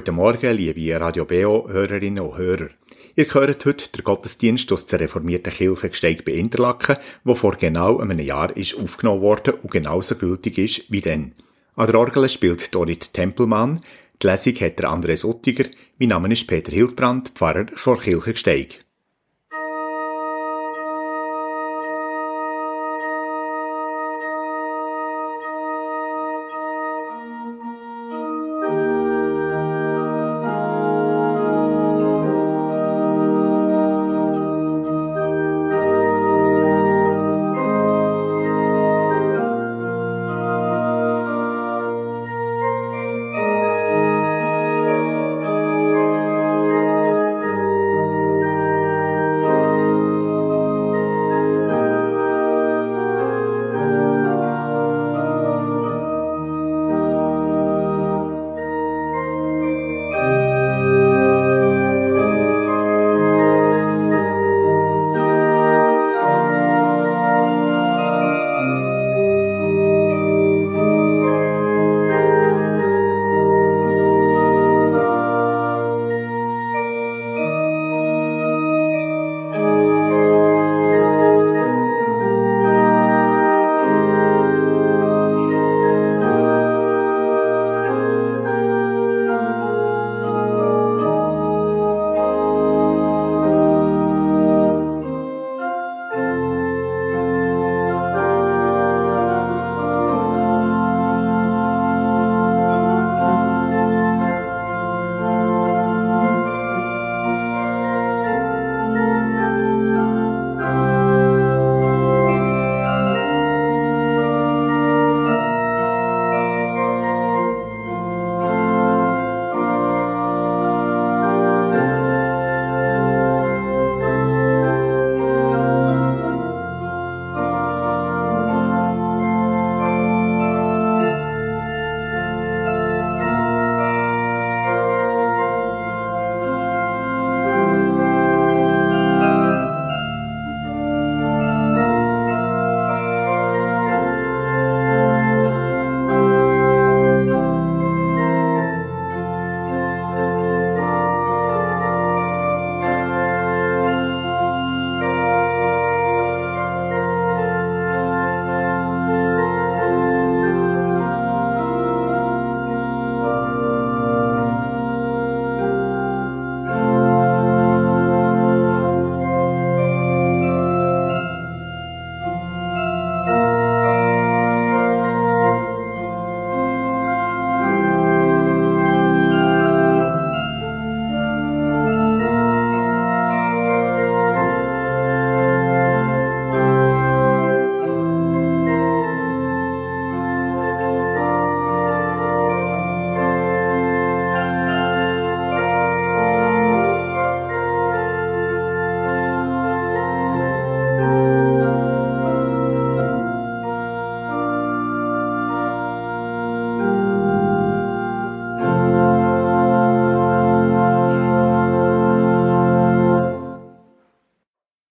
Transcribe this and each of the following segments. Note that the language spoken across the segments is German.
Guten Morgen, liebe Radio BO Hörerinnen und Hörer. Ihr hört heute den Gottesdienst aus der reformierten Kirche Gsteig bei Interlaken, wo vor genau einem Jahr ist aufgenommen worden und genauso gültig ist wie dann. An der Orgel spielt Dorit Tempelmann, die Lesung hat der Andres Uttiger, mein Name ist Peter Hildbrand, Pfarrer vor Kirche Gsteig.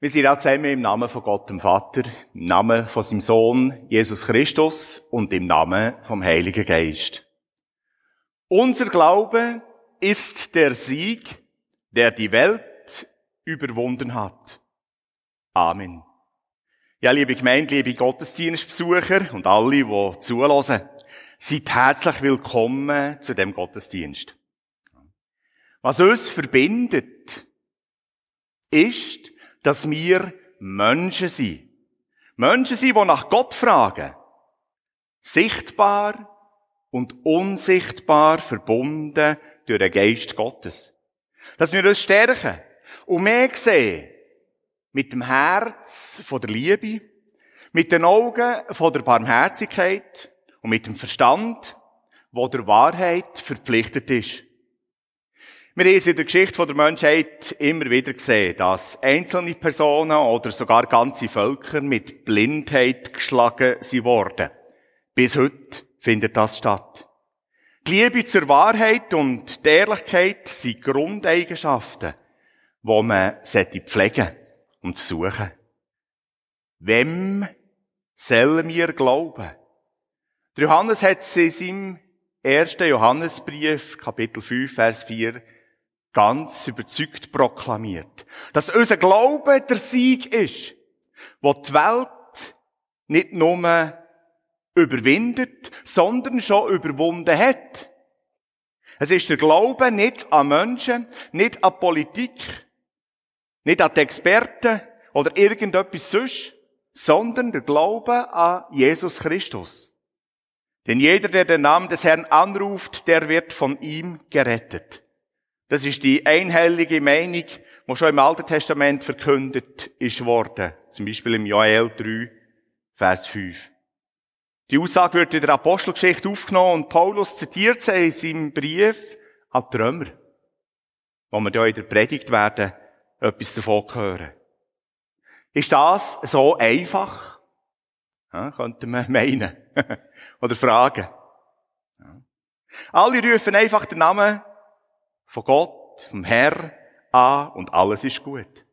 Wir sind auch zusammen im Namen von Gott, dem Vater, im Namen von seinem Sohn, Jesus Christus und im Namen vom Heiligen Geist. Unser Glaube ist der Sieg, der die Welt überwunden hat. Amen. Ja, liebe Gemeinde, liebe Gottesdienstbesucher und alle, die zulassen, seid herzlich willkommen zu dem Gottesdienst. Was uns verbindet, ist, dass wir Menschen sind. Menschen sind, die nach Gott fragen. Sichtbar und unsichtbar verbunden durch den Geist Gottes. Dass wir uns stärken und mehr sehen mit dem Herz von der Liebe, mit den Augen von der Barmherzigkeit und mit dem Verstand, wo der Wahrheit verpflichtet ist. Wir haben es in der Geschichte der Menschheit immer wieder gesehen, dass einzelne Personen oder sogar ganze Völker mit Blindheit geschlagen sie worden. Bis heute findet das statt. Die Liebe zur Wahrheit und die Ehrlichkeit sind Grundeigenschaften, die man pflegen und suchen. Wem sollen wir glauben? Der Johannes hat es in seinem 1. Johannesbrief, Kapitel 5, Vers 4, ganz überzeugt proklamiert. Dass unser Glaube der Sieg ist, wo die Welt nicht nur überwindet, sondern schon überwunden hat. Es ist der Glaube nicht an Menschen, nicht an Politik, nicht an die Experten oder irgendetwas sonst, sondern der Glaube an Jesus Christus. Denn jeder, der den Namen des Herrn anruft, der wird von ihm gerettet. Das ist die einhellige Meinung, die schon im Alten Testament verkündet ist worden. Zum Beispiel im Joel 3, Vers 5. Die Aussage wird in der Apostelgeschichte aufgenommen und Paulus zitiert sie in seinem Brief an die Römer, wo wir ja in der Predigt werden etwas davon hören. Ist das so einfach? Ja, könnte man meinen. Oder fragen. Ja. Alle rufen einfach den Namen von Gott, vom Herr an und alles ist gut.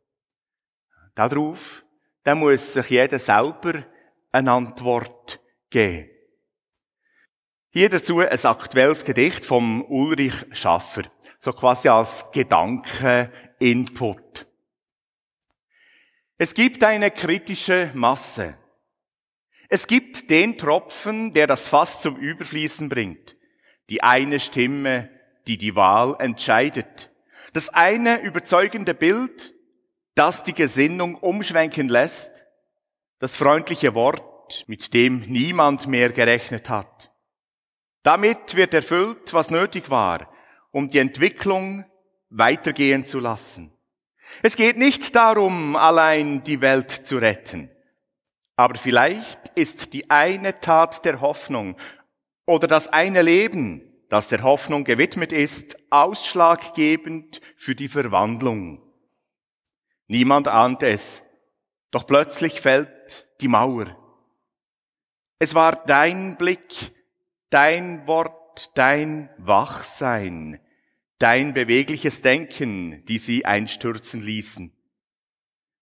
Darauf, dann muss sich jeder selber eine Antwort geben. Hier dazu ein aktuelles Gedicht vom Ulrich Schaffer, so quasi als Gedanken-Input. Es gibt eine kritische Masse. Es gibt den Tropfen, der das Fass zum Überfließen bringt. Die eine Stimme, die die Wahl entscheidet. Das eine überzeugende Bild, das die Gesinnung umschwenken lässt. Das freundliche Wort, mit dem niemand mehr gerechnet hat. Damit wird erfüllt, was nötig war, um die Entwicklung weitergehen zu lassen. Es geht nicht darum, allein die Welt zu retten. Aber vielleicht ist die eine Tat der Hoffnung oder das eine Leben, das der Hoffnung gewidmet ist, ausschlaggebend für die Verwandlung. Niemand ahnt es, doch plötzlich fällt die Mauer. Es war dein Blick, dein Wort, dein Wachsein, dein bewegliches Denken, die sie einstürzen ließen.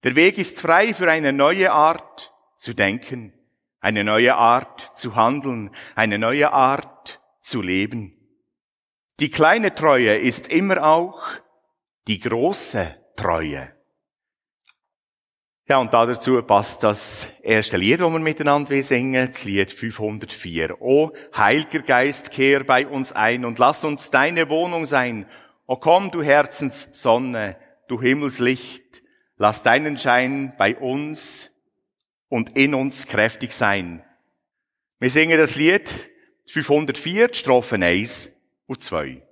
Der Weg ist frei für eine neue Art zu denken, eine neue Art zu handeln, eine neue Art zu leben. Die kleine Treue ist immer auch die große Treue. Ja, und dazu passt das erste Lied, das wir miteinander singen, das Lied 504. O Heiliger Geist, kehr bei uns ein und lass uns deine Wohnung sein. O komm, du Herzenssonne, du Himmelslicht, lass deinen Schein bei uns und in uns kräftig sein. Wir singen das Lied 504, Strophen 1 und 2.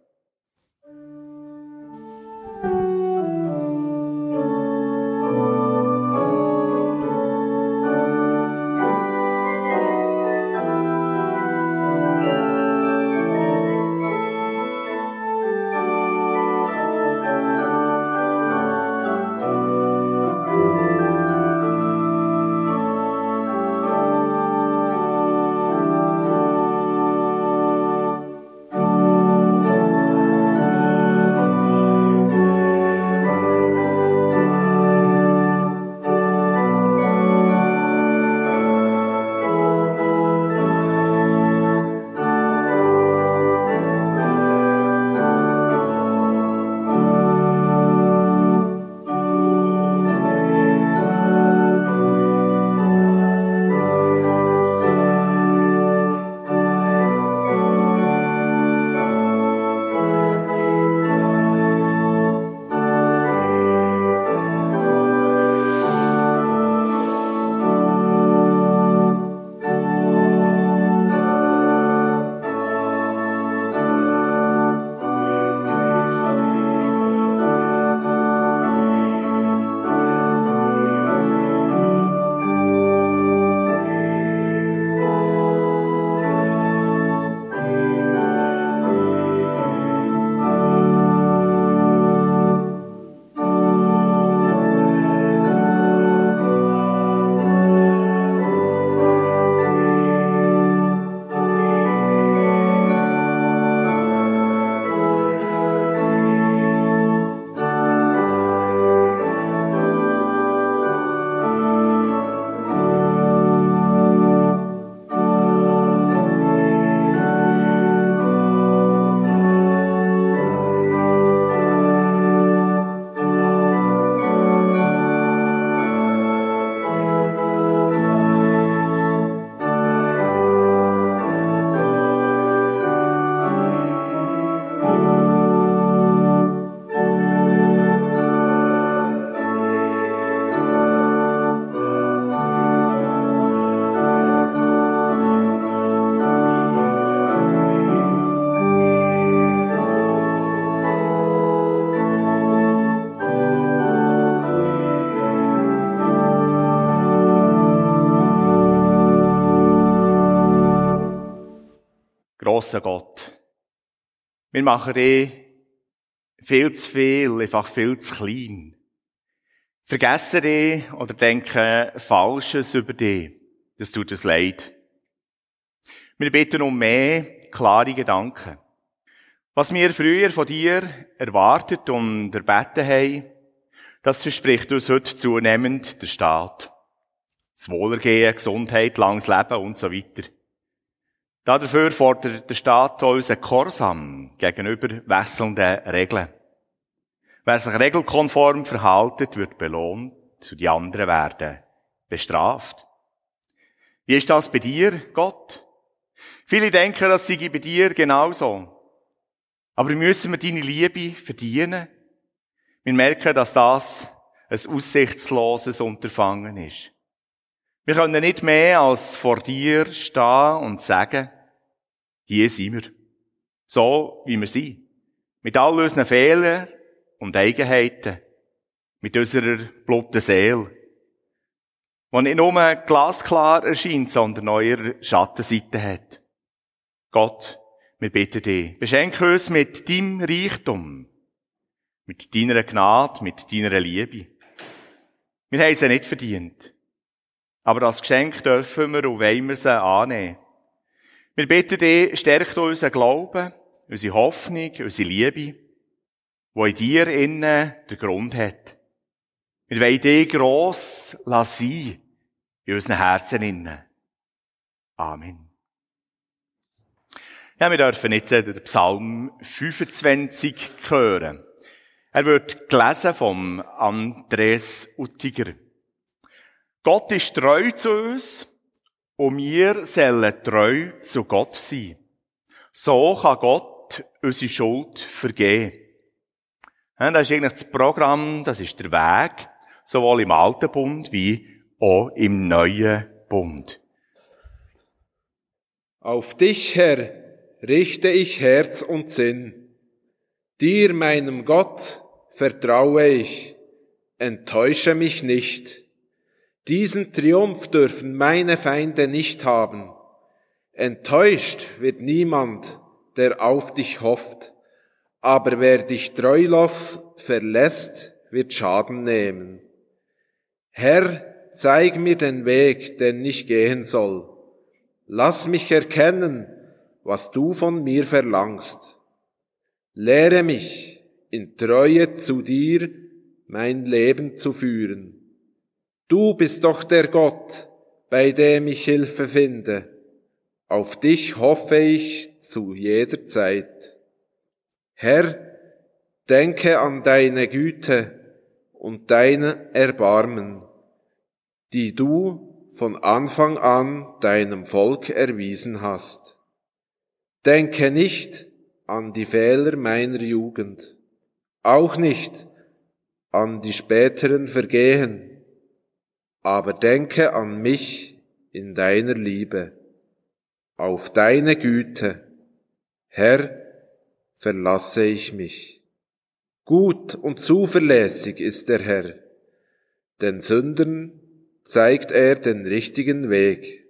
grosser Gott. Wir machen dich viel zu viel, einfach viel zu klein. Vergessen dich oder denken Falsches über dich. Das tut uns leid. Wir bitten um mehr klare Gedanken. Was wir früher von dir erwartet und erbeten haben, das verspricht uns heute zunehmend der Staat. Das Wohlergehen, Gesundheit, langes Leben und so weiter. Dafür fordert der Staat unseren Korsam gegenüber wechselnden Regeln. Wer sich regelkonform verhaltet, wird belohnt, zu die anderen werden bestraft. Wie ist das bei dir, Gott? Viele denken, das sei bei dir genauso. Aber müssen wir deine Liebe verdienen? Wir merken, dass das ein aussichtsloses Unterfangen ist. Wir können nicht mehr als vor dir stehen und sagen, hier sind wir. So, wie wir sind. Mit all unseren Fehlern und Eigenheiten. Mit unserer blutigen Seele. Die nicht nur glasklar erscheint, sondern auch ihre Schattenseite hat. Gott, wir bitten dich, beschenke uns mit deinem Reichtum, mit deiner Gnade, mit deiner Liebe. Wir haben sie nicht verdient. Aber das Geschenk dürfen wir und wollen wir sie annehmen. Wir bitten dich, stärkt unseren Glauben, unsere Hoffnung, unsere Liebe, wo in dir innen der Grund hat. Wir wollen dich gross lassen in unseren Herzen innen. Amen. Ja, wir dürfen jetzt den Psalm 25 hören. Er wird gelesen vom Andres Uttiger. Gott ist treu zu uns und wir sollen treu zu Gott sein. So kann Gott unsere Schuld vergeben. Das ist eigentlich das Programm, das ist der Weg, sowohl im Alten Bund wie auch im Neuen Bund. Auf dich, Herr, richte ich Herz und Sinn. Dir, meinem Gott, vertraue ich, enttäusche mich nicht. Diesen Triumph dürfen meine Feinde nicht haben. Enttäuscht wird niemand, der auf dich hofft, aber wer dich treulos verlässt, wird Schaden nehmen. Herr, zeig mir den Weg, den ich gehen soll. Lass mich erkennen, was du von mir verlangst. Lehre mich, in Treue zu dir mein Leben zu führen. Du bist doch der Gott, bei dem ich Hilfe finde. Auf dich hoffe ich zu jeder Zeit. Herr, denke an deine Güte und dein Erbarmen, die du von Anfang an deinem Volk erwiesen hast. Denke nicht an die Fehler meiner Jugend, auch nicht an die späteren Vergehen, aber denke an mich in deiner Liebe, auf deine Güte, Herr, verlasse ich mich. Gut und zuverlässig ist der Herr, den Sündern zeigt er den richtigen Weg,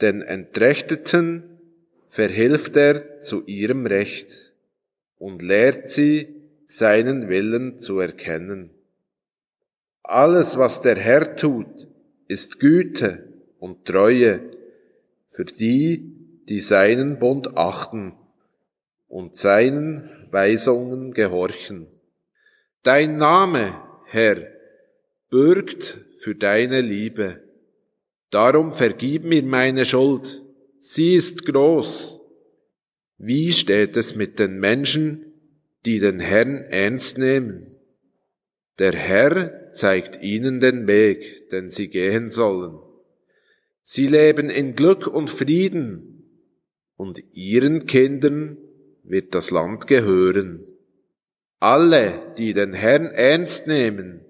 den Entrechteten verhilft er zu ihrem Recht und lehrt sie, seinen Willen zu erkennen. Alles, was der Herr tut, ist Güte und Treue für die, die seinen Bund achten und seinen Weisungen gehorchen. Dein Name, Herr, bürgt für deine Liebe. Darum vergib mir meine Schuld Sie ist groß. Wie steht es mit den Menschen, die den Herrn ernst nehmen? Der Herr zeigt ihnen den Weg, den sie gehen sollen. Sie leben in Glück und Frieden, und ihren Kindern wird das Land gehören. Alle, die den Herrn ernst nehmen,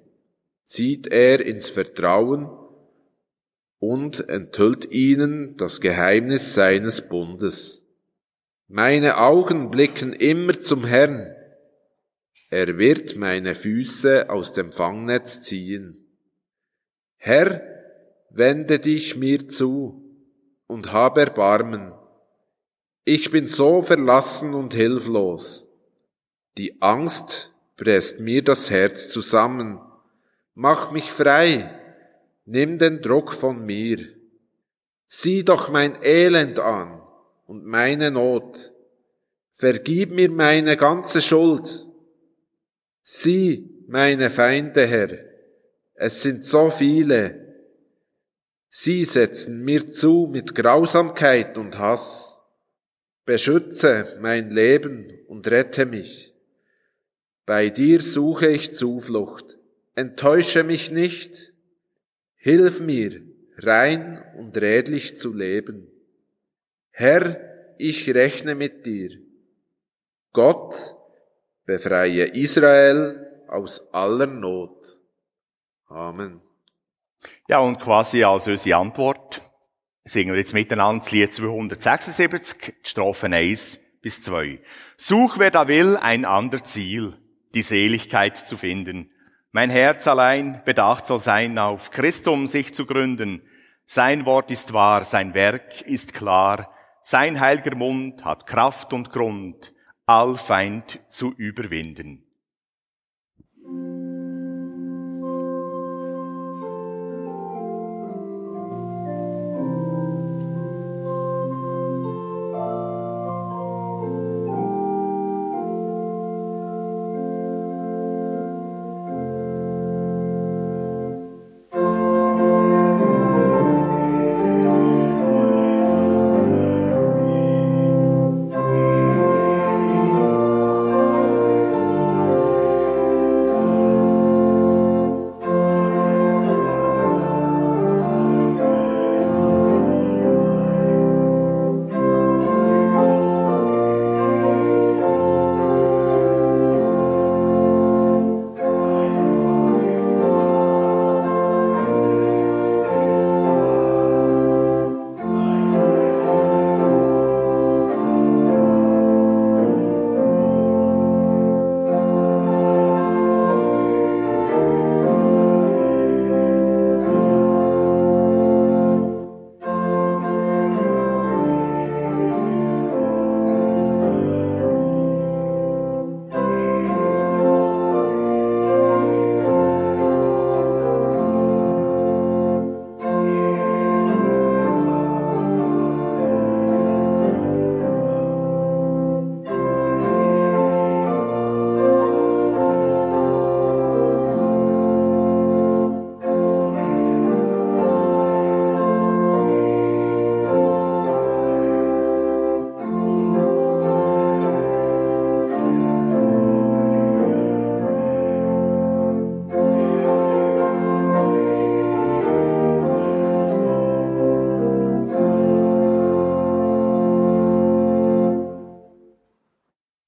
zieht er ins Vertrauen und enthüllt ihnen das Geheimnis seines Bundes. Meine Augen blicken immer zum Herrn. Er wird meine Füße aus dem Fangnetz ziehen. Herr, wende dich mir zu und hab Erbarmen. Ich bin so verlassen und hilflos. Die Angst presst mir das Herz zusammen. Mach mich frei, nimm den Druck von mir. Sieh doch mein Elend an und meine Not. Vergib mir meine ganze Schuld. Sieh meine Feinde, Herr, es sind so viele. Sie setzen mir zu mit Grausamkeit und Hass. Beschütze mein Leben und rette mich. Bei dir suche ich Zuflucht. Enttäusche mich nicht. Hilf mir, rein und redlich zu leben. Herr, ich rechne mit dir. Gott, befreie Israel aus aller Not. Amen. Ja, und quasi als unsere Antwort singen wir jetzt miteinander das Lied 276, die Strophen 1 bis 2. Such, wer da will, ein ander Ziel, die Seligkeit zu finden. Mein Herz allein bedacht soll sein, auf Christum sich zu gründen. Sein Wort ist wahr, sein Werk ist klar, sein heiliger Mund hat Kraft und Grund, all Feind zu überwinden.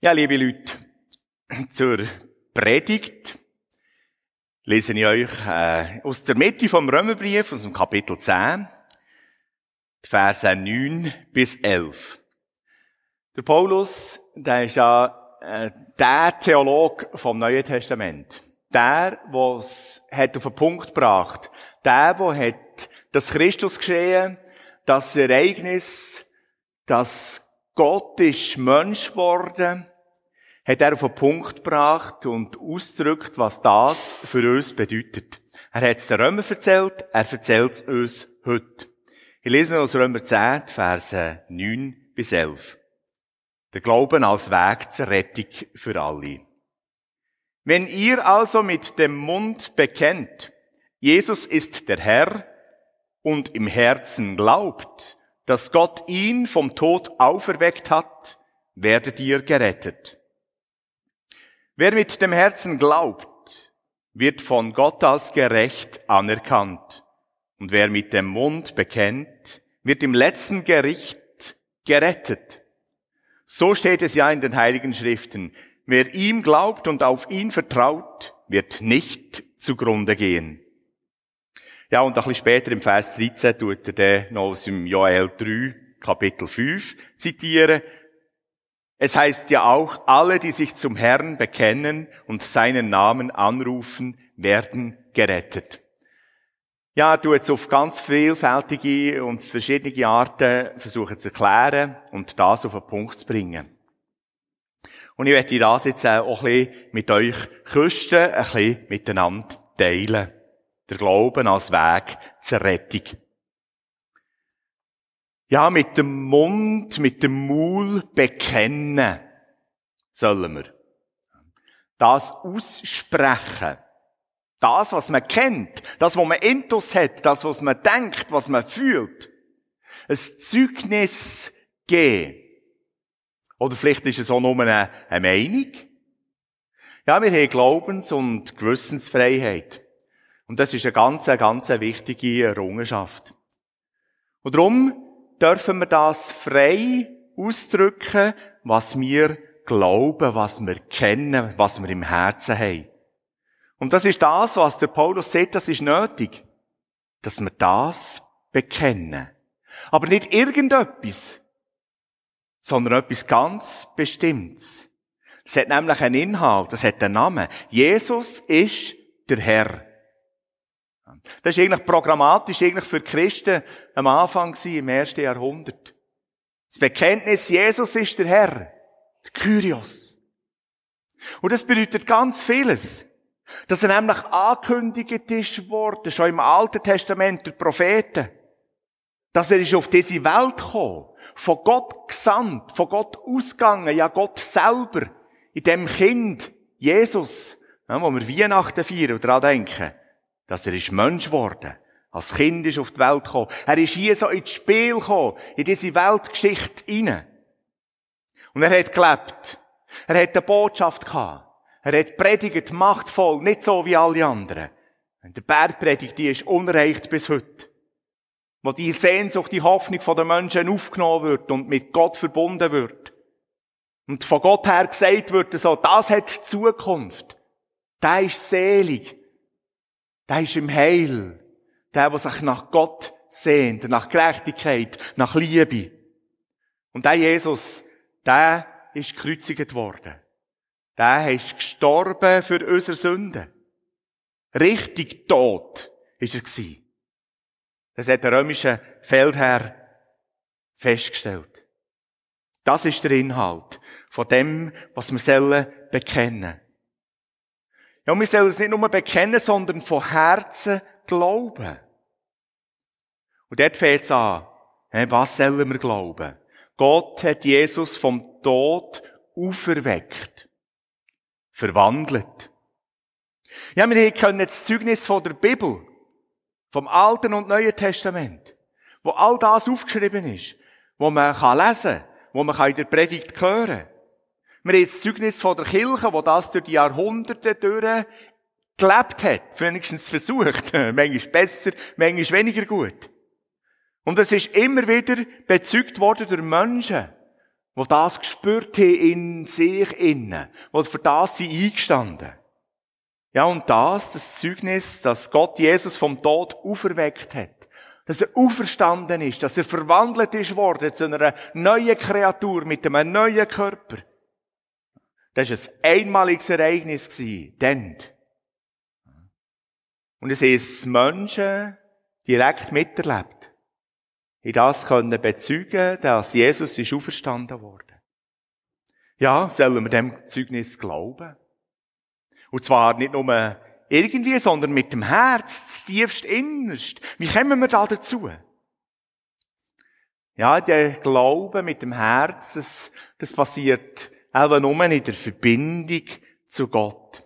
Ja, liebe Leute, zur Predigt lese ich euch äh, aus der Mitte vom Römerbrief, aus dem Kapitel 10, die Verse 9 bis 11. Der Paulus, der ist ja äh, der Theolog vom Neuen Testament. Der, der es hat auf den Punkt gebracht. Der, der hat das Christus geschehen, das Ereignis, das Gott ist Mensch geworden, hat er auf den Punkt gebracht und ausgedrückt, was das für uns bedeutet. Er hat es den Römer erzählt, er erzählt es uns heute. Ich lese aus Römer 10, Verse 9 bis 11. Der Glauben als Weg zur Rettung für alle. Wenn ihr also mit dem Mund bekennt, Jesus ist der Herr und im Herzen glaubt, dass Gott ihn vom Tod auferweckt hat, werdet ihr gerettet. Wer mit dem Herzen glaubt, wird von Gott als gerecht anerkannt. Und wer mit dem Mund bekennt, wird im letzten Gericht gerettet. So steht es ja in den Heiligen Schriften. Wer ihm glaubt und auf ihn vertraut, wird nicht zugrunde gehen. Ja, und ein bisschen später im Vers 13 tut er den noch aus dem Joel 3, Kapitel 5 zitieren. Es heißt ja auch, alle, die sich zum Herrn bekennen und seinen Namen anrufen, werden gerettet. ja, du jetzt auf ganz vielfältige und verschiedene Arten versuchen zu erklären und das auf den Punkt zu bringen. Und ich werde das jetzt auch ein bisschen mit euch Küsten ein bisschen miteinander teilen. Der Glauben als Weg zur Rettung. Ja, mit dem Mund, mit dem Maul bekennen sollen wir. Das aussprechen. Das, was man kennt, das, was man intus hat, das, was man denkt, was man fühlt. Ein Zeugnis geben. Oder vielleicht ist es auch nur eine, eine Meinung. Ja, wir haben Glaubens- und Gewissensfreiheit. Und das ist eine ganz, ganz wichtige Errungenschaft. Und darum dürfen wir das frei ausdrücken, was wir glauben, was wir kennen, was wir im Herzen haben. Und das ist das, was der Paulus sagt, das ist nötig, dass wir das bekennen. Aber nicht irgendetwas, sondern etwas ganz Bestimmtes. Es hat nämlich einen Inhalt, es hat einen Namen. Jesus ist der Herr. Das ist eigentlich programmatisch eigentlich für die Christen am Anfang im ersten Jahrhundert. Das Bekenntnis, Jesus ist der Herr, der Kyrios. Und das bedeutet ganz vieles. Dass er nämlich angekündigt ist worden, schon im Alten Testament der Propheten. Dass er ist auf diese Welt gekommen, von Gott gesandt, von Gott ausgegangen, ja Gott selber, in dem Kind, Jesus, wo wir Weihnachten feiern und daran denken dass er ist Mensch geworden. Als Kind ist auf die Welt gekommen. Er ist hier so ins Spiel gekommen, in diese Weltgeschichte hinein. Und er hat gelebt. Er hat eine Botschaft gehabt. Er hat predigt machtvoll, nicht so wie alle anderen. Und der Bergpredigt, die ist unerreicht bis heute. Wo die Sehnsucht, die Hoffnung der Menschen aufgenommen wird und mit Gott verbunden wird. Und von Gott her gesagt wird so, das hat Zukunft. Der ist selig. Der ist im Heil. Der, der sich nach Gott sehnt, nach Gerechtigkeit, nach Liebe. Und der Jesus, der ist gekreuzigt worden. Der ist gestorben für unsere Sünden. Richtig tot ist er gewesen. Das hat der römische Feldherr festgestellt. Das ist der Inhalt von dem, was wir sollen bekennen. Ja, und wir sollen es nicht nur bekennen, sondern von Herzen glauben. Und dort fängt es an. Was sollen wir glauben? Gott hat Jesus vom Tod auferweckt. Verwandelt. Ja, wir können das Zeugnis von der Bibel, vom Alten und Neuen Testament, wo all das aufgeschrieben ist, wo man lesen kann, wo man in der Predigt hören kann. Wir haben das Zeugnis von der Kirche, wo das durch die Jahrhunderte durch gelebt hat. Wenigstens versucht. manchmal besser, manchmal weniger gut. Und es ist immer wieder bezeugt worden durch Menschen, die das gespürt haben in sich innen, die für das sie eingestanden. Ja, und das, das Zeugnis, dass Gott Jesus vom Tod auferweckt hat. Dass er auferstanden ist, dass er verwandelt ist worden zu einer neuen Kreatur mit einem neuen Körper. Das war ein einmaliges Ereignis. Dann. Und es ist Menschen direkt miterlebt. In das können bezeugen, dass Jesus ist auferstanden worden. Ja, sollen wir dem Zeugnis glauben? Und zwar nicht nur irgendwie, sondern mit dem Herz, das tiefst innerst. Wie kommen wir da dazu? Ja, der Glaube mit dem Herz, das, das passiert auch nur in der Verbindung zu Gott.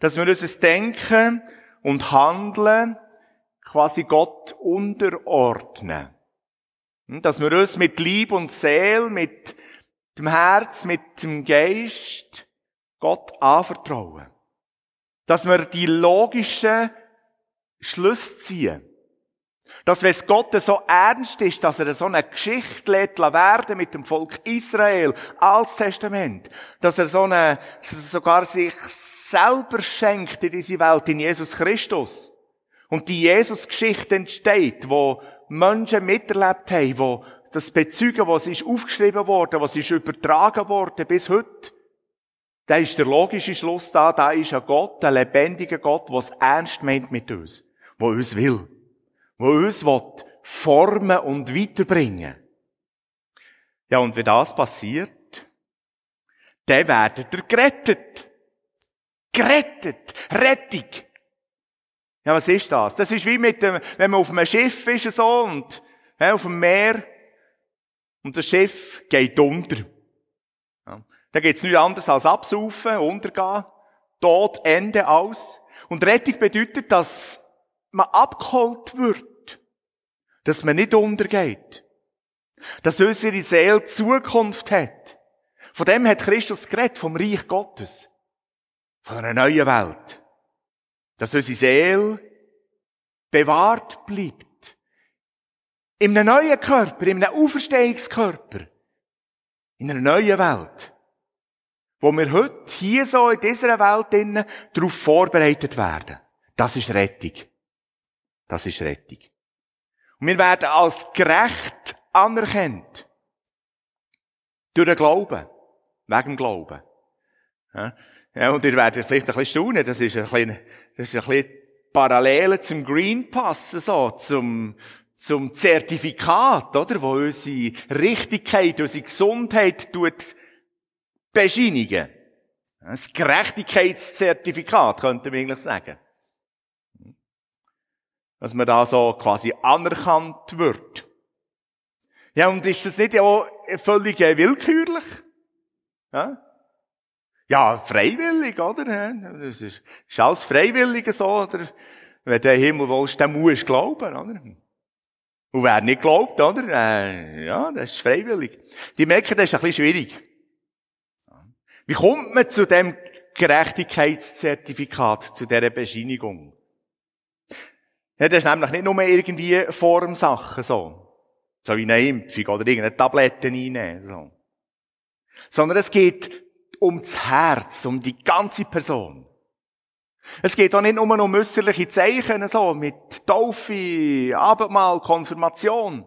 Dass wir unser Denken und Handeln quasi Gott unterordnen. Dass wir uns mit Lieb und Seel, mit dem Herz, mit dem Geist Gott anvertrauen. Dass wir die logischen Schluss ziehen. Dass wenn es Gott so ernst ist, dass er so eine Geschichte lädt werden mit dem Volk Israel, als Testament, dass er so eine, dass er sogar sich selber schenkt in diese Welt, in Jesus Christus. Und die Jesus-Geschichte entsteht, wo Menschen miterlebt haben, wo das Bezeugen, was ist aufgeschrieben worden, was ist übertragen worden bis heute. Da ist der logische Schluss da, da ist ein Gott, ein lebendiger Gott, was ernst meint mit uns, wo uns will. Wo uns formen und weiterbringen Ja, und wenn das passiert, dann werdet ihr gerettet. Gerettet. Rettung. Ja, was ist das? Das ist wie mit dem, wenn man auf einem Schiff ist so und ja, auf dem Meer und das Schiff geht unter. Ja. Da geht's nichts anderes als absaufen, untergehen, Tod, Ende, aus. Und Rettung bedeutet, dass man abgeholt wird. Dass man nicht untergeht. Dass unsere Seele Zukunft hat. Von dem hat Christus geredet, vom Reich Gottes. Von einer neuen Welt. Dass unsere Seele bewahrt bleibt. In einem neuen Körper, in einem Auferstehungskörper. In einer neuen Welt. Wo wir heute hier so in dieser Welt innen darauf vorbereitet werden. Das ist Rettung. Das ist Rettung. Und wir werden als gerecht anerkannt. Durch den Glauben. Wegen dem Glauben. Ja, und ihr werdet vielleicht ein bisschen staunen, das ist ein bisschen, das ist ein bisschen Parallele zum Green Pass, so, zum, zum Zertifikat, oder? Wo unsere Richtigkeit, unsere Gesundheit tut bescheinigen. Das Gerechtigkeitszertifikat, könnte man eigentlich sagen. Dass man da so quasi anerkannt wird. Ja, und ist das nicht auch völlig willkürlich? Ja? Ja, freiwillig, oder? Das ist, ist alles freiwillig so, oder? Wenn den Himmel willst, dann musst du glauben, oder? Und wer nicht glaubt, oder? Äh, ja, das ist freiwillig. Die merken, das ist ein bisschen schwierig. Wie kommt man zu dem Gerechtigkeitszertifikat, zu dieser Bescheinigung? Ja, das ist nämlich nicht nur irgendwie Formsachen, so. So wie eine Impfung oder irgendeine Tablette einnehmen, so. Sondern es geht ums Herz, um die ganze Person. Es geht auch nicht nur um äußerliche Zeichen, so, mit Taufe, Abendmahl, Konfirmation.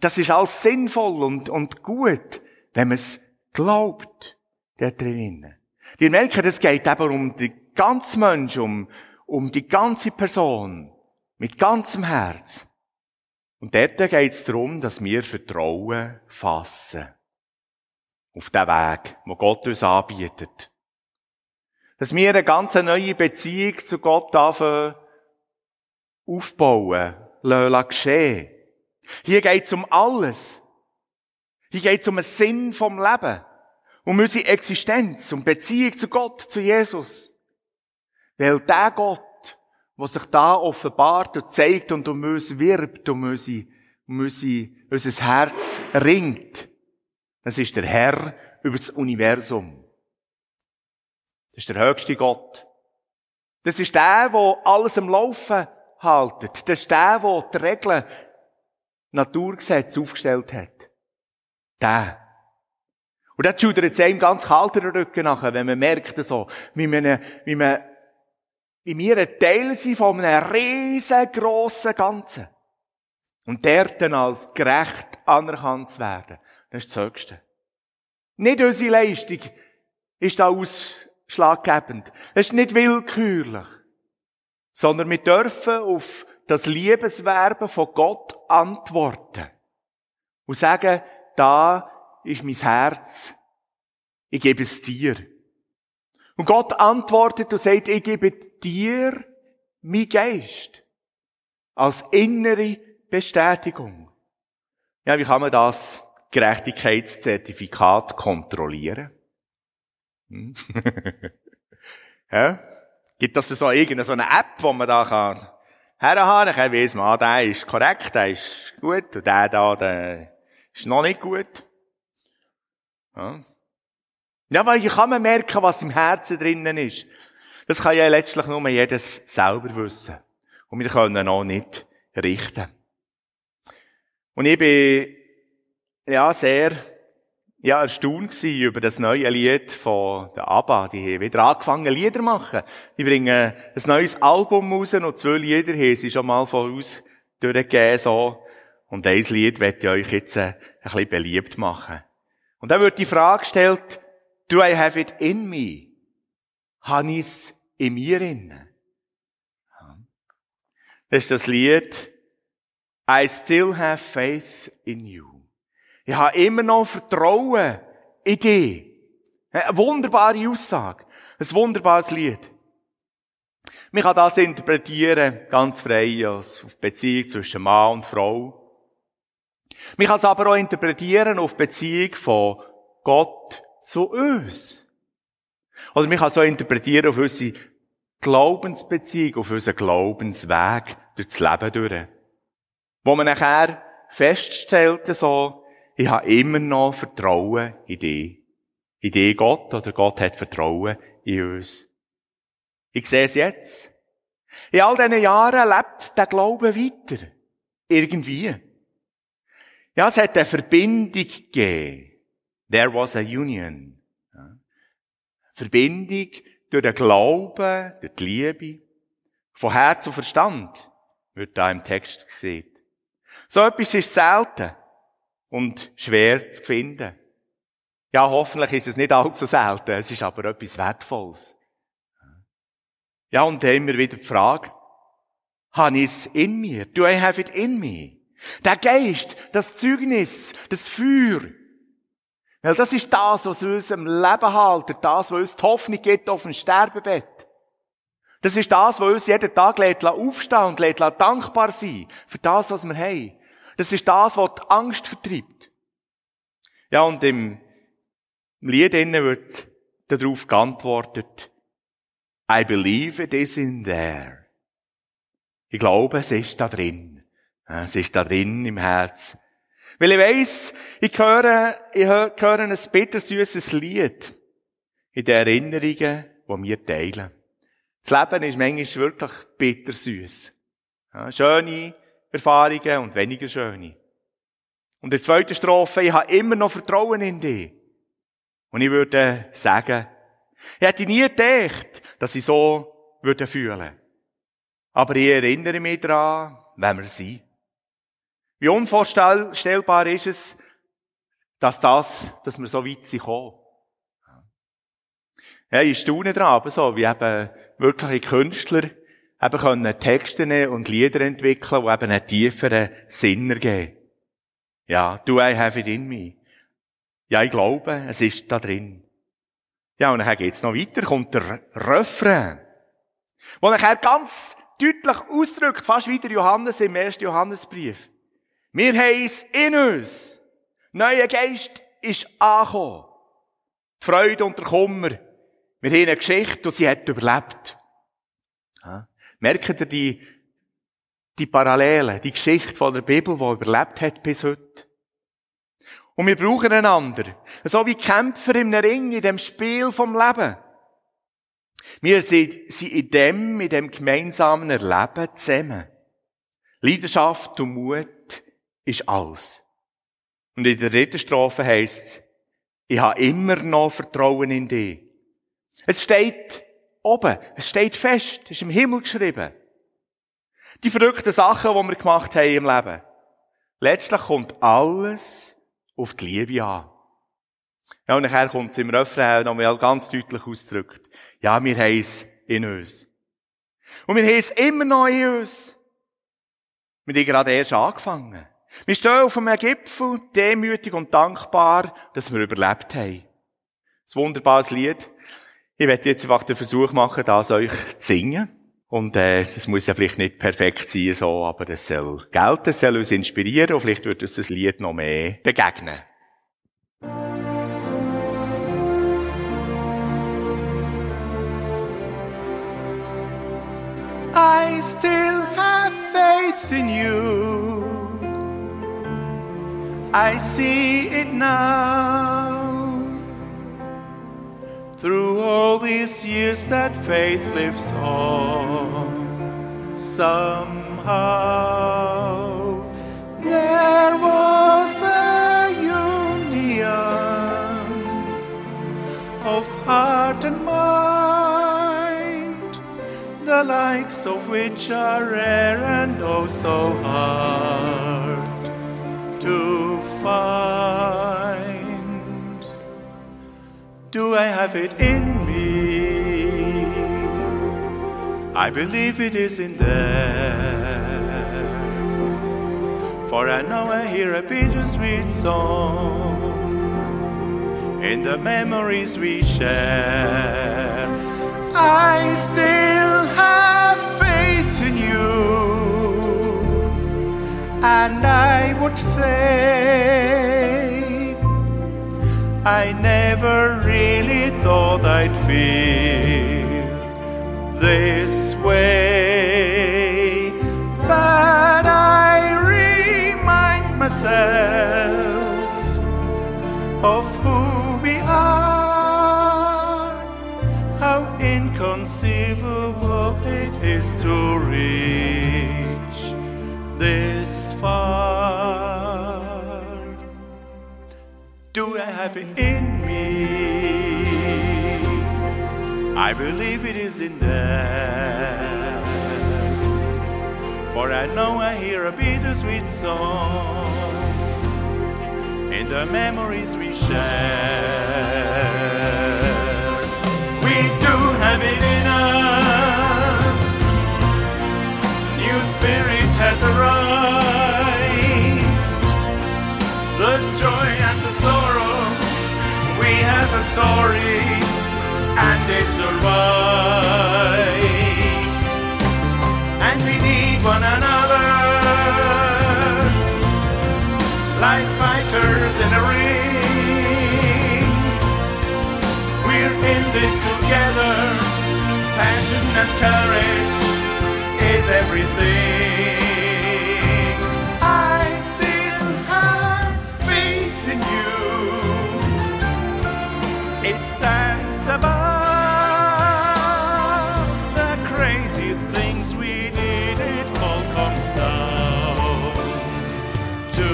Das ist alles sinnvoll und, und gut, wenn man es glaubt der drinnen. Die merken, es geht eben um die ganze Mensch, um, um die ganze Person, mit ganzem Herz. Und dort geht es darum, dass wir Vertrauen fassen. Auf den Weg, wo Gott uns anbietet. Dass wir eine ganz neue Beziehung zu Gott aufbauen, lassen geschehen. Hier geht es um alles. Hier geht es um den Sinn vom Leben um unsere Existenz, um Beziehung zu Gott, zu Jesus. Weil der Gott, der sich da offenbart und zeigt und um uns wirbt, um, unsere, um unsere, unser Herz ringt, das ist der Herr über das Universum. Das ist der höchste Gott. Das ist der, der alles am Laufen haltet. Das ist der, der die Regeln, Naturgesetze aufgestellt hat. Der. Und das schudert jetzt einem ganz kalt den Rücken nachher, wenn man merkt so, wie man, wie man, wie wir ein Teil sind von einem riesengroßen Ganzen. Und der dann als gerecht anerkannt zu werden, das ist das Höchste. Nicht unsere Leistung ist da ausschlaggebend. Es ist nicht willkürlich. Sondern wir dürfen auf das Liebeswerben von Gott antworten. Und sagen, da ist mein Herz. Ich gebe es dir. Und Gott antwortet und sagt, ich gebe dir mein Geist. Als innere Bestätigung. Ja, wie kann man das Gerechtigkeitszertifikat kontrollieren? Hm? ja? Gibt das so irgendeine so eine App, wo man da kann herhaben kann? Ich weiss man, der ist korrekt, der ist gut, und der da, der ist noch nicht gut. Ja. Ja, weil hier kann man merken, was im Herzen drinnen ist. Das kann ja letztlich nur jedes selber wissen. Und wir können auch nicht richten. Und ich bin, ja, sehr, ja, erstaunt über das neue Lied von der ABBA. Die haben wieder angefangen, Lieder machen. Die bringen ein neues Album raus und zwei Lieder haben sie schon mal voraus durchgegeben, so. Und ein Lied werde ich euch jetzt ein bisschen beliebt machen. Und da wird die Frage gestellt, do I have it in me? Habe ich es in mir inne? Das ist das Lied I still have faith in you. Ich habe immer noch Vertrauen in dich. Eine wunderbare Aussage. Ein wunderbares Lied. Man kann das interpretieren, ganz frei, als Beziehung zwischen Mann und Frau. Man kann es aber auch interpretieren auf Beziehung von Gott zu uns. Oder man kann auch interpretieren auf unsere Glaubensbeziehung, auf unseren Glaubensweg durch das Leben durch. Wo man nachher feststellt, so, ich habe immer noch Vertrauen in dich. In dich Gott, oder Gott hat Vertrauen in uns. Ich sehe es jetzt. In all diesen Jahren lebt der Glaube weiter. Irgendwie. Ja, es hat eine Verbindung gegeben. There was a union. Ja. Verbindung durch den Glauben, durch die Liebe. Von Herz und Verstand wird da im Text gesehen. So etwas ist selten und schwer zu finden. Ja, hoffentlich ist es nicht allzu selten, es ist aber etwas Wertvolles. Ja, und dann immer wieder die Frage, habe ich es in mir? Do I have it in me? Der Geist, das Zeugnis, das Feuer. Weil das ist das, was uns im Leben haltet, das, was uns die Hoffnung gibt auf dem Sterbebett. Das ist das, was uns jeden Tag lädt, aufstehen und lädt, dankbar sein für das, was wir haben. Das ist das, was die Angst vertreibt. Ja, und im, Lied innen wird darauf geantwortet, I believe it is in there. Ich glaube, es ist da drin. Es ist da drin im Herz. Weil ich weiss, ich höre, ich höre ein bittersüßes Lied in den Erinnerungen, die wir teilen. Das Leben ist manchmal wirklich bittersüß. Ja, schöne Erfahrungen und weniger schöne. Und in der zweiten Strophe, ich habe immer noch Vertrauen in dich. Und ich würde sagen, ich hätte nie gedacht, dass ich so würde fühlen. Aber ich erinnere mich daran, wenn wir sind. Wie unvorstellbar ist es, dass das, dass wir so weit sind gekommen. Ja, ich staune dran, so, wie eben wirkliche Künstler eben können Texte und Lieder entwickeln, die eben einen tieferen Sinn ergeben. Ja, do I have it in me? Ja, ich glaube, es ist da drin. Ja, und dann geht's noch weiter, kommt der Refrain. Wo nachher ganz deutlich ausdrückt, fast wie der Johannes im ersten Johannesbrief. Wir haben es in uns. Neuer Geist ist angekommen. Die Freude und der Kummer. Wir haben eine Geschichte und sie hat überlebt. Ja. Merkt ihr die, die Parallelen, die Geschichte von der Bibel, die überlebt hat bis heute? Und wir brauchen einander. So wie Kämpfer im Ring, in dem Spiel vom Leben. Wir sind in dem, in dem gemeinsamen Erleben zusammen. Leidenschaft und Mut ist alles. Und in der dritten Strophe heisst es, ich habe immer noch Vertrauen in dich. Es steht oben, es steht fest, es ist im Himmel geschrieben. Die verrückten Sachen, die wir gemacht haben im Leben. Letztlich kommt alles auf die Liebe an. Ja, und nachher kommt es im Refrain nochmal ganz deutlich ausgedrückt. Ja, wir haben es in uns. Und wir haben es immer noch in uns. Wir haben gerade erst angefangen. Wir stehen auf einem Gipfel, demütig und dankbar, dass wir überlebt haben. Ein wunderbares Lied. Ich werde jetzt einfach den Versuch machen, das euch zu singen. Und äh, das muss ja vielleicht nicht perfekt sein, so, aber das soll gelten, das soll uns inspirieren und vielleicht wird uns das Lied noch mehr begegnen. I still have faith in you. I see it now. Through all these years, that faith lives on. Somehow, there was a union of heart and mind, the likes of which are rare and oh so hard to find. Do I have it in me? I believe it is in there. For I know I hear a bittersweet song in the memories we share. I still have faith in you, and I would say I never really thought I'd feel this way, but I remind myself of who we are, how inconceivable it is to reach this far. Do I have it in me? I believe it is in there. For I know I hear a bittersweet song in the memories we share. We do have it in us. New spirit has arrived. The joy and the sorrow. We have a story, and it survived. And we need one another like fighters in a ring. We're in this together. Passion and courage is everything. Stands above the crazy things we did. It all comes down to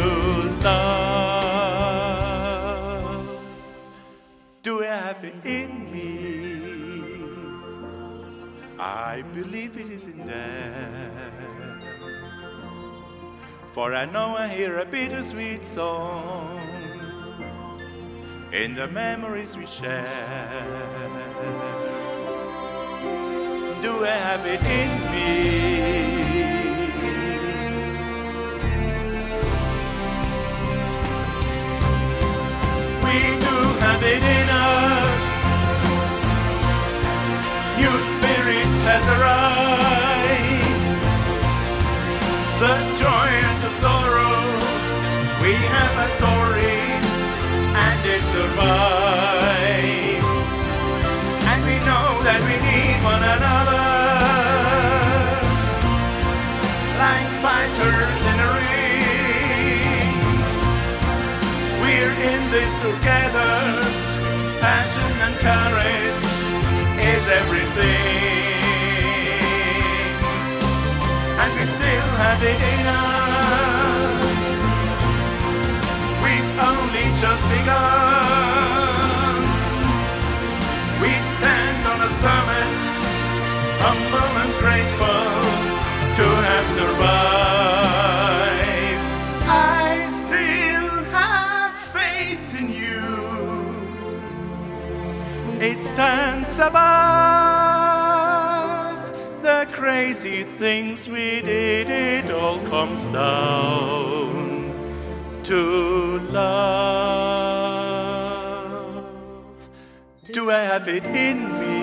love. Do I have it in me? I believe it is in there. For I know I hear a bittersweet song in the memories we share. Do I have it in me? We do have it in us. New spirit has arrived. The joy and the sorrow. We have a story, it survived. And we know that we need one another, like fighters in a ring. We're in this together. Passion and courage is everything. And we still have it in us. Just begun. We stand on a summit, humble and grateful to have survived. I still have faith in you. It stands above the crazy things we did. It all comes down to love. Do I have it in me?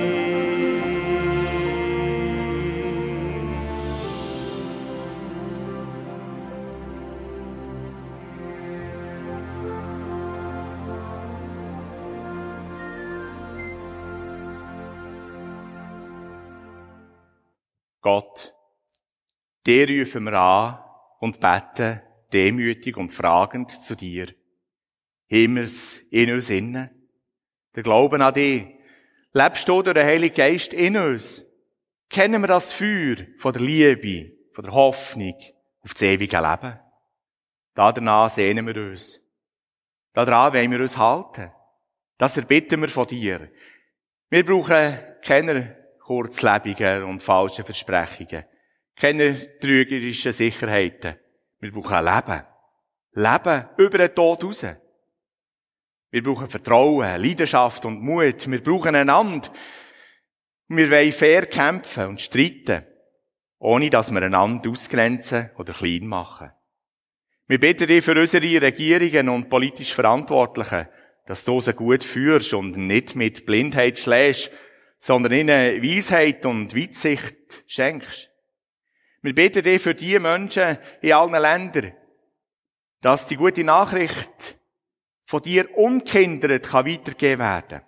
Gott, dir rufen wir an und beten demütig und fragend zu dir. Himmels in uns innen. Der Glauben an dich. Lebst du durch den Heiligen Geist in uns? Kennen wir das Feuer von der Liebe, von der Hoffnung auf das ewige Leben? Danach sehnen wir uns. Daran wollen wir uns halten. Das erbitten wir von dir. Wir brauchen keine kurzlebigen und falschen Versprechungen. Keine trügerischen Sicherheiten. Wir brauchen Leben. Leben über den Tod raus. Wir brauchen Vertrauen, Leidenschaft und Mut. Wir brauchen einander. Wir wollen fair kämpfen und streiten, ohne dass wir einander ausgrenzen oder klein machen. Wir bitten dich für unsere Regierungen und politisch Verantwortlichen, dass du sie gut führst und nicht mit Blindheit schlägst, sondern ihnen Weisheit und Weitsicht schenkst. Wir beten dich für die Menschen in allen Ländern, dass die gute Nachricht von dir unkindert kann weitergegeben werden.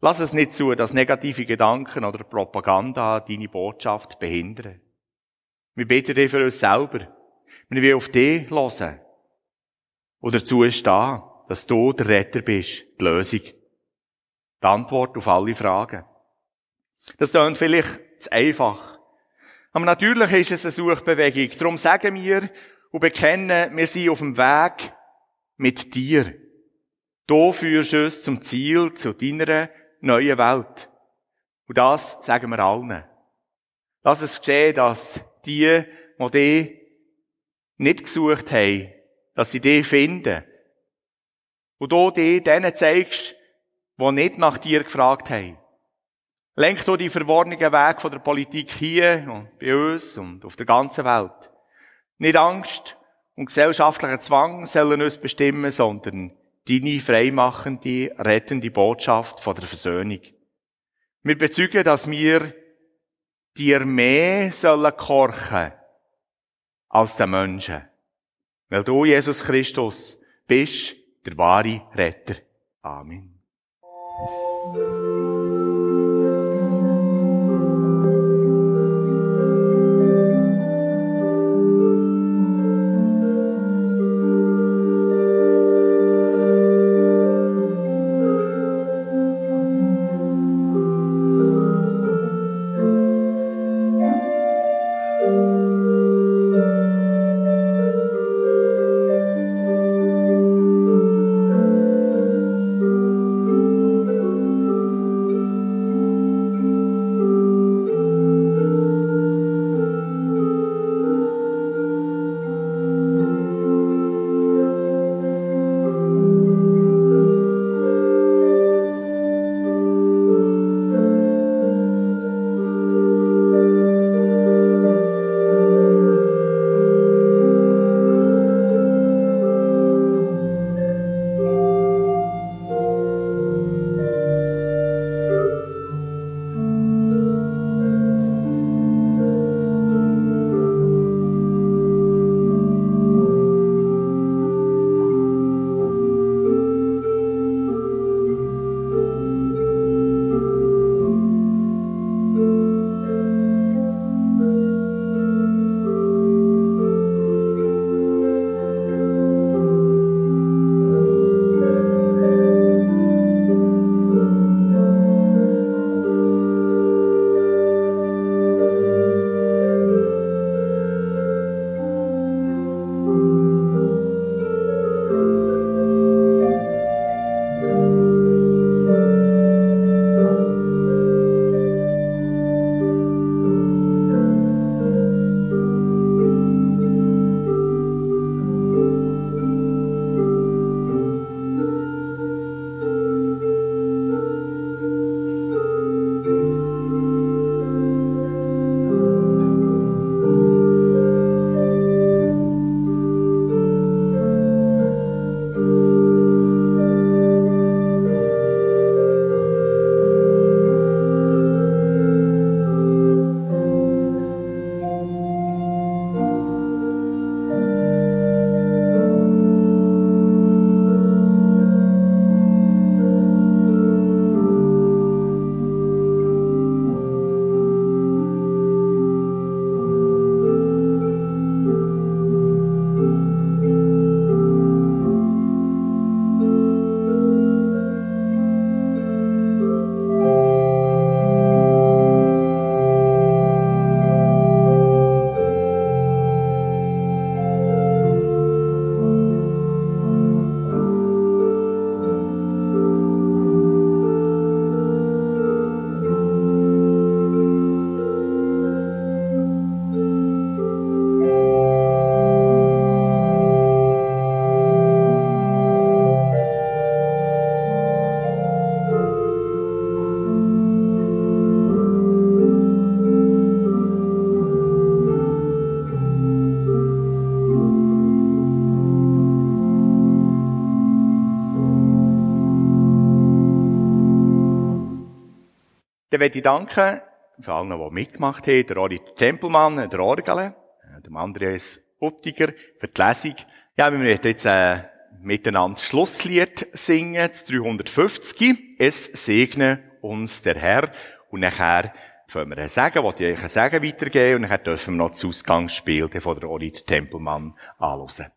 Lass es nicht zu, dass negative Gedanken oder Propaganda deine Botschaft behindern. Wir beten dich für uns selber. Wir wollen auf dich hören. Und dazu stehen, dass du der Retter bist, die Lösung. Die Antwort auf alle Fragen. Das klingt vielleicht zu einfach. Aber natürlich ist es eine Suchbewegung. Darum sagen wir und bekennen, wir sind auf dem Weg mit dir. Du führst uns zum Ziel, zu deiner neuen Welt. Und das sagen wir allen. Lass es geschehen, dass die, die dich nicht gesucht haben, dass sie dich finden. Und du dich denen zeigst, die nicht nach dir gefragt haben. Lenk du die verworrenen Weg von der Politik hier und bei uns und auf der ganzen Welt. Nicht Angst und gesellschaftlicher Zwang sollen uns bestimmen, sondern deine freimachende, rettende Botschaft von der Versöhnung. Wir bezeugen, dass wir dir mehr sollen korchen als den Menschen. Weil du, Jesus Christus, bist der wahre Retter. Amen. Möchte danken für alle, die mitgemacht haben, der Ori Tempelmann, der Orgel, dem Andreas Uttiger für die Lesung. Ja, wir werden jetzt äh, miteinander Schlusslied singen, das 350. Es segne uns der Herr. Und nachher können wir ein Sagen, was ich euch ein Sagen weitergeben und dann dürfen wir noch das Ausgangsspiel von der Orit Tempelmann anhören.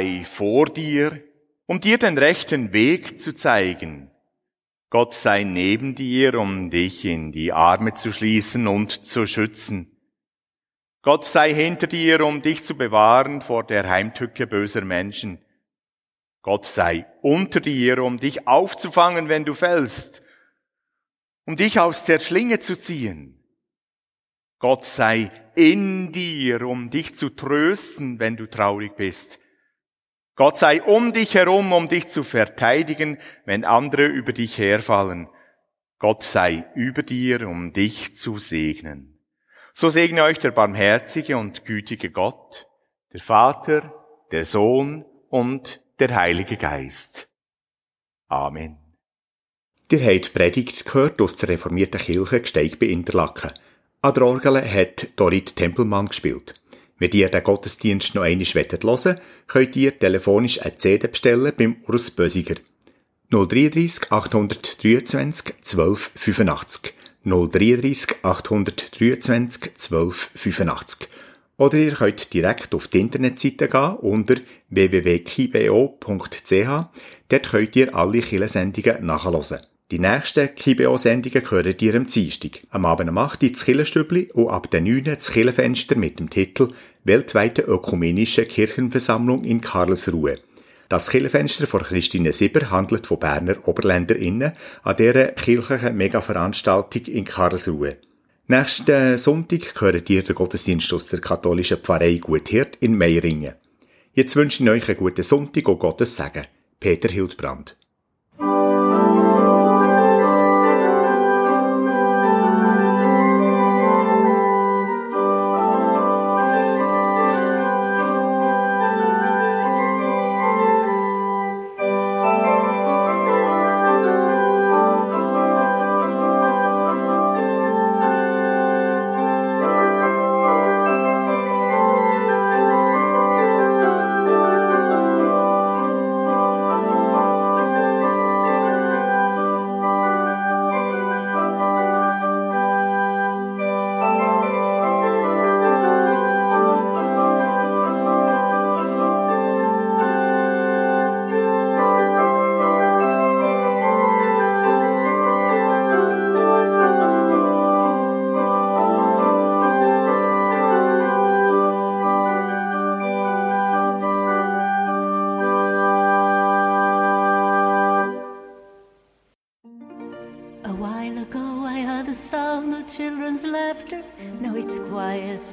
Sei vor dir, um dir den rechten Weg zu zeigen. Gott sei neben dir, um dich in die Arme zu schließen und zu schützen. Gott sei hinter dir, um dich zu bewahren vor der Heimtücke böser Menschen. Gott sei unter dir, um dich aufzufangen, wenn du fällst, um dich aus der Schlinge zu ziehen. Gott sei in dir, um dich zu trösten, wenn du traurig bist. Gott sei um dich herum, um dich zu verteidigen, wenn andere über dich herfallen. Gott sei über dir, um dich zu segnen. So segne euch der barmherzige und gütige Gott, der Vater, der Sohn und der Heilige Geist. Amen. Ihr habt Predigt gehört aus der reformierten Kirche Gsteig bei Interlaken. An der Orgel hat Dorit Tempelmann gespielt. Wenn ihr den Gottesdienst noch einmal hören wollt, könnt ihr telefonisch eine CD bestellen beim Urs Bösiger. 033 823 1285 033 823 1285 oder ihr könnt direkt auf die Internetseite gehen unter www.kibo.ch. Dort könnt ihr alle Killensendungen nachhören. Die nächsten KIBO-Sendungen gehören dir am Dienstag. Am Abend um 8 Uhr das Killenstübli und ab den 9 Uhr das Killenfenster mit dem Titel Weltweite Ökumenische Kirchenversammlung in Karlsruhe. Das Killenfenster von Christine Sieber handelt von Berner OberländerInnen an dieser kirchlichen Mega-Veranstaltung in Karlsruhe. Nächsten Sonntag gehört dir der Gottesdienst aus der katholischen Pfarrei Guthirt in Meiringen. Jetzt wünsche ich euch einen guten Sonntag und Gottes Segen. Peter Hildbrand.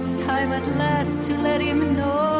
It's time at last to let him know.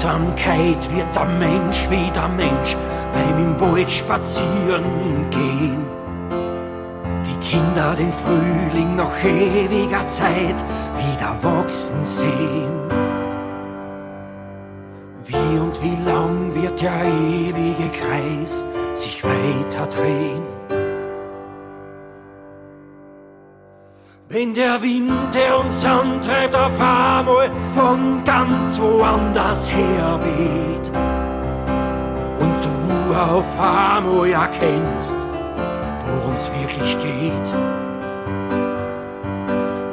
Einsamkeit wird der Mensch wieder Mensch beim im Wald spazieren gehen. Die Kinder den Frühling nach ewiger Zeit wieder wachsen sehen. Wie und wie lang wird der ewige Kreis sich weiter drehen? Wenn der Wind, der uns antreibt, auf einmal von ganz woanders her weht und du auf einmal erkennst, worum es wirklich geht.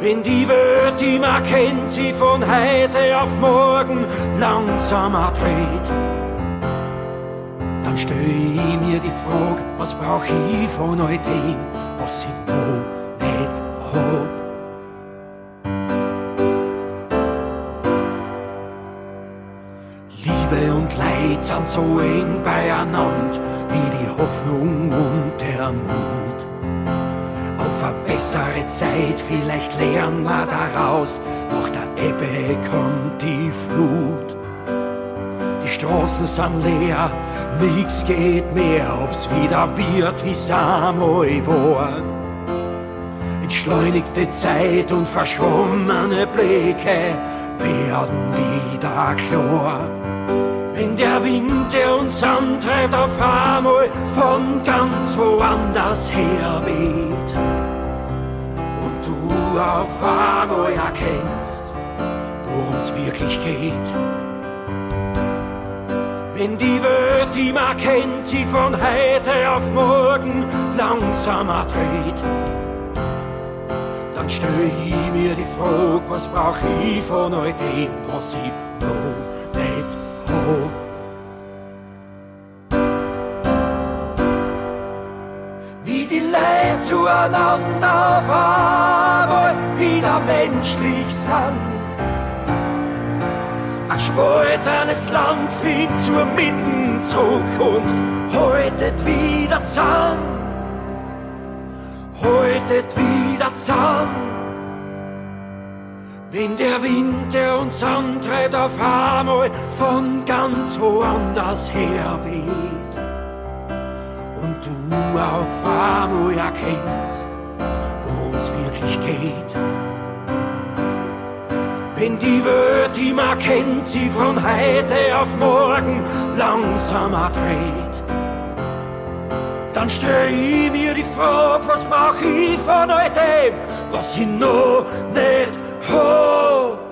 Wenn die Welt, die man kennt, sie von heute auf morgen langsamer dreht, dann stell ich mir die Frage, was brauch ich von all dem, was ich noch nicht hab. Liebe und Leid sind so eng beieinander wie die Hoffnung und der Mut. Auf eine bessere Zeit, vielleicht lernen wir daraus, nach der Ebbe kommt die Flut. Die Straßen sind leer, nix geht mehr, ob's wieder wird, wie's einmal war. Entschleunigte Zeit und verschwommene Blicke werden wieder klar. Wenn der Wind, der uns antreibt, auf einmal von ganz woanders her weht und du auf einmal erkennst, worum's wirklich geht. Wenn die Welt, die man kennt, sie von heute auf morgen langsamer dreht, dann stell ich mir die Frage, was brauch ich von all dem, was ich noch nicht hab. Wie die Leute zueinander einmal wieder menschlich sind. Ein spaltenes Land wie zur Mittenzukunft, haltet wieder zusammen haltet wieder zusammen. Wenn der Wind, der uns antreibt, auf einmal von ganz woanders her weht und du auf einmal erkennst, worum's wirklich geht. Wenn die Welt, die man kennt, sie von heute auf morgen langsamer dreht, dann stell ich mir die Frage, was mach ich von all dem, was ich noch nicht hab.